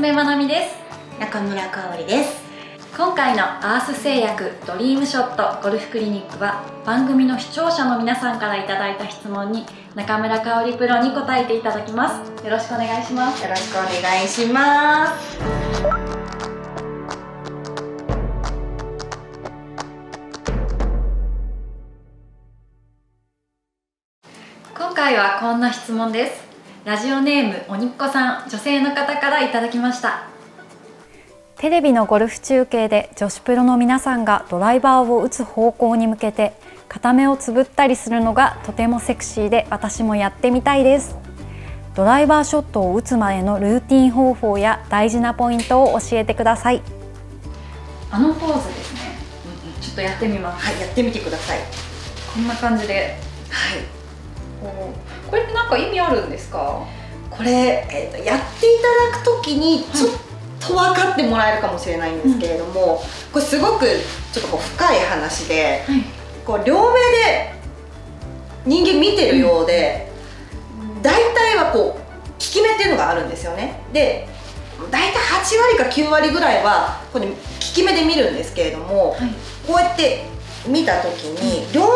娘まなみです。中村香織です。今回のアース製薬ドリームショットゴルフクリニックは番組の視聴者の皆さんからいただいた質問に中村香織プロに答えていただきます。よろしくお願いします。よろしくお願いします。今回はこんな質問ですラジオネームおにっこさん女性の方からいただきました。テレビのゴルフ中継で女子プロの皆さんがドライバーを打つ方向に向けて片目をつぶったりするのがとてもセクシーで私もやってみたいです。ドライバーショットを打つ前のルーティン方法や大事なポイントを教えてください。あのポーズですね。ちょっとやってみます。はいやってみてください。こんな感じで。はいか意味あるんですか？これ、えーと、やっていただくときにちょっと分かってもらえるかもしれないんですけれども、うん、これすごくちょっとこう深い話で、はい、こう両目で人間見てるようで、うん、大体はこう効き目っていうのがあるんですよね。で大体8割か9割ぐらいはこれ効き目で見るんですけれども、はい、こうやって見た時に両目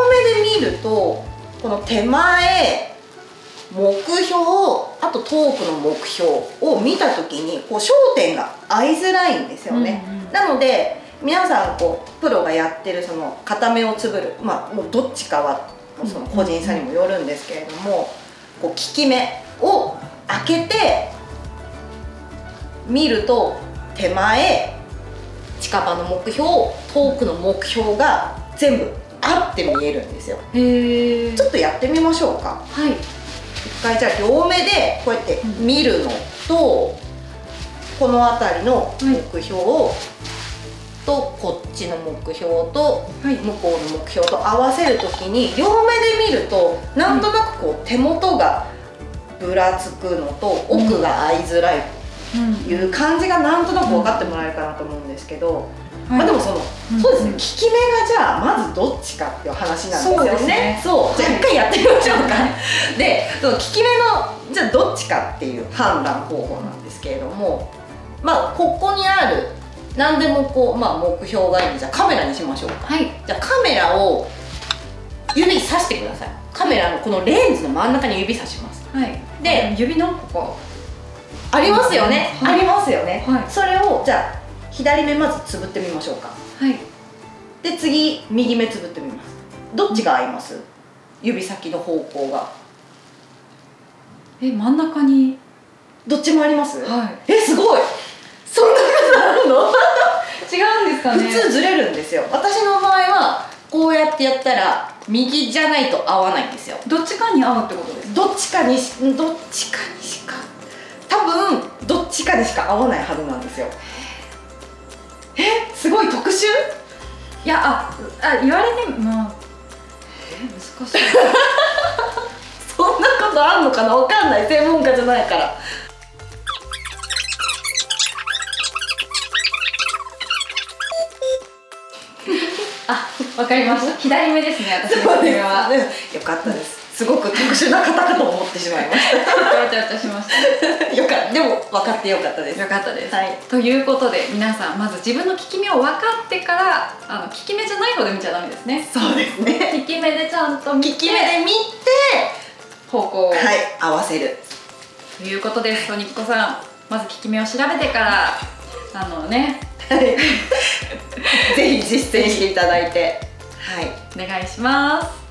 で見るとこの手前目標あとトークの目標を見た時にこう焦点が合いづらいんですよね、うんうん、なので皆さんこうプロがやってるその片目をつぶるまあもうどっちかはその個人差にもよるんですけれども、こう効き目を開けて見ると手前近場の目標トークの目標が全部あって見えるんですよ。へちょっとやってみましょうか。はい一回じゃあ両目でこうやって見るのと、この辺りの目標を、とこっちの目標と向こうの目標と合わせる時に両目で見るとなんとなくこう手元がぶらつくのと奥が合いづらいという感じがなんとなく分かってもらえるかなと思うんですけど。はい、まあでもその、うん、そうですね、効き目がじゃあまずどっちかっていう話なんですよね。そう、じゃあ一回やってみましょうか、はい、でその効き目のじゃあどっちかっていう判断方法なんですけれどもまあここにある何でもこう、まあ、目標がいいんでじゃあカメラにしましょうか、はい、じゃあカメラを指さしてください。カメラのこのレンズの真ん中に指さします。はい。で指のここ。ありますよね、はい、ありますよね、はい、それをじゃあ左目まずつぶってみましょうか。はい。で次右目つぶってみます。どっちが合います、指先の方向が。え真ん中に？どっちもあります？はい。えすごい！そんなことあるの？違うんですかね。普通ずれるんですよ。私の場合はこうやってやったら右じゃないと合わないんですよ。どっちかに合うってことですどっちかにどっちかにしか多分どっちかにしか合わないはずなんですよえすごい特殊？いやああ言われてまあえ難しい。そんなことあんのかな？わかんない。専門家じゃないから。あわかりました。左目ですね私の目は、ね、よかったですすごく特殊な方かと思ってしまいました。わちゃわちゃしました。よかった。でも分かってよかったです。よかったです、はい、ということで皆さんまず自分の効き目を分かってからあの効き目じゃない方で見ちゃダメですね。そうですね。効き目でちゃんと効き目で見て方向をはい合わせる。ということですとにっこさん。まず効き目を調べてからあのね。ぜひ実践していただいて。はい。お願いします